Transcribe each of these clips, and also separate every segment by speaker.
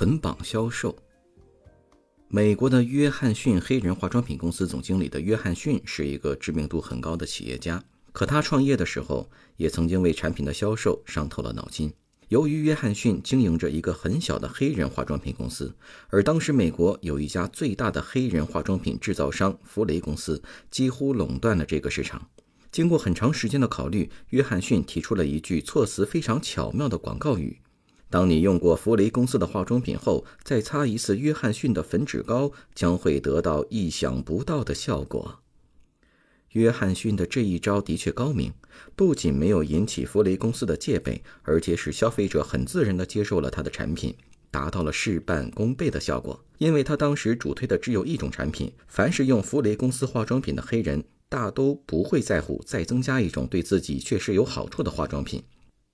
Speaker 1: 捆绑销售。美国的约翰逊黑人化妆品公司总经理的约翰逊是一个知名度很高的企业家，可他创业的时候也曾经为产品的销售伤透了脑筋。由于约翰逊经营着一个很小的黑人化妆品公司，而当时美国有一家最大的黑人化妆品制造商弗雷公司几乎垄断了这个市场。经过很长时间的考虑，约翰逊提出了一句措辞非常巧妙的广告语。当你用过弗雷公司的化妆品后，再擦一次约翰逊的粉脂膏，将会得到意想不到的效果。约翰逊的这一招的确高明，不仅没有引起弗雷公司的戒备，而且使消费者很自然地接受了他的产品，达到了事半功倍的效果。因为他当时主推的只有一种产品，凡是用弗雷公司化妆品的黑人，大都不会在乎再增加一种对自己确实有好处的化妆品。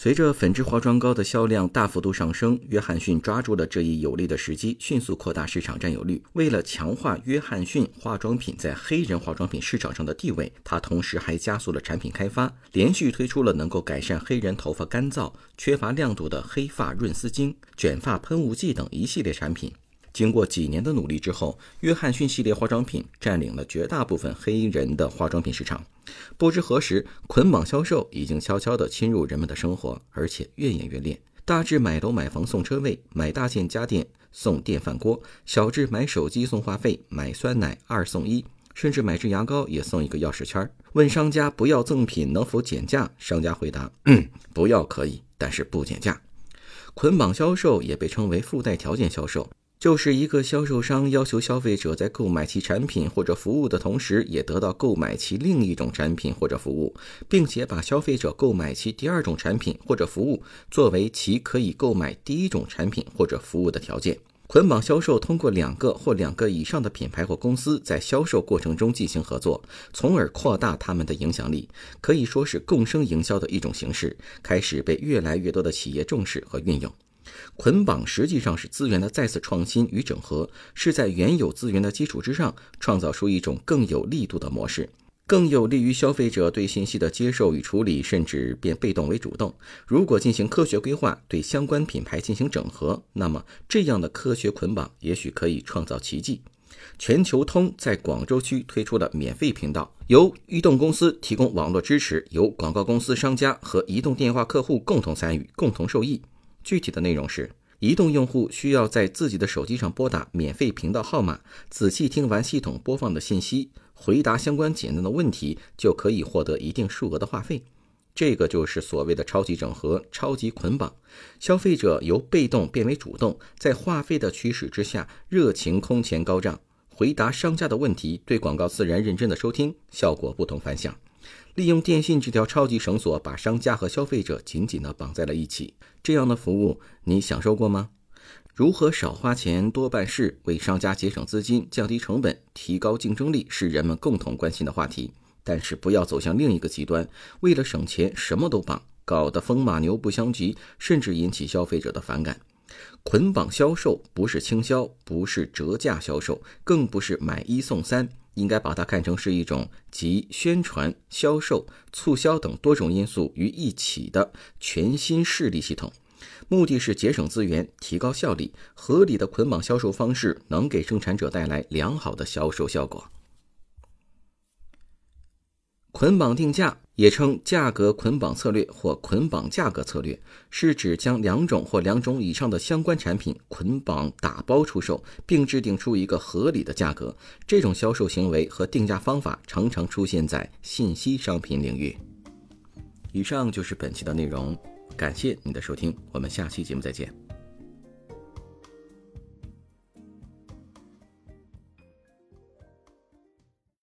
Speaker 1: 随着粉质化妆膏的销量大幅度上升，约翰逊抓住了这一有利的时机，迅速扩大市场占有率。为了强化约翰逊化妆品在黑人化妆品市场上的地位，他同时还加速了产品开发，连续推出了能够改善黑人头发干燥、缺乏亮度的黑发润丝巾、卷发喷雾剂等一系列产品。经过几年的努力之后，约翰逊系列化妆品占领了绝大部分黑人的化妆品市场。不知何时，捆绑销售已经悄悄地侵入人们的生活，而且越演越烈。大至买楼买房送车位，买大件家电送电饭锅；小至买手机送话费，买酸奶二送一，甚至买支牙膏也送一个钥匙圈。问商家不要赠品能否减价，商家回答：嗯，不要可以，但是不减价。捆绑销售也被称为附带条件销售。就是一个销售商要求消费者在购买其产品或者服务的同时，也得到购买其另一种产品或者服务，并且把消费者购买其第二种产品或者服务作为其可以购买第一种产品或者服务的条件。捆绑销售通过两个或两个以上的品牌或公司在销售过程中进行合作，从而扩大他们的影响力，可以说是共生营销的一种形式，开始被越来越多的企业重视和运用。捆绑实际上是资源的再次创新与整合，是在原有资源的基础之上创造出一种更有力度的模式，更有利于消费者对信息的接受与处理，甚至变被动为主动。如果进行科学规划，对相关品牌进行整合，那么这样的科学捆绑也许可以创造奇迹。全球通在广州区推出了免费频道，由移动公司提供网络支持，由广告公司、商家和移动电话客户共同参与，共同受益。具体的内容是：移动用户需要在自己的手机上拨打免费频道号码，仔细听完系统播放的信息，回答相关简单的问题，就可以获得一定数额的话费。这个就是所谓的超级整合、超级捆绑。消费者由被动变为主动，在话费的驱使之下，热情空前高涨，回答商家的问题，对广告自然认真的收听，效果不同凡响。利用电信这条超级绳索，把商家和消费者紧紧地绑在了一起。这样的服务你享受过吗？如何少花钱多办事，为商家节省资金、降低成本、提高竞争力，是人们共同关心的话题。但是不要走向另一个极端，为了省钱什么都绑，搞得风马牛不相及，甚至引起消费者的反感。捆绑销售不是倾销，不是折价销售，更不是买一送三。应该把它看成是一种集宣传、销售、促销等多种因素于一起的全新势力系统，目的是节省资源、提高效率。合理的捆绑销售方式能给生产者带来良好的销售效果。捆绑定价。也称价格捆绑策略或捆绑价格策略，是指将两种或两种以上的相关产品捆绑打包出售，并制定出一个合理的价格。这种销售行为和定价方法常常出现在信息商品领域。以上就是本期的内容，感谢你的收听，我们下期节目再见。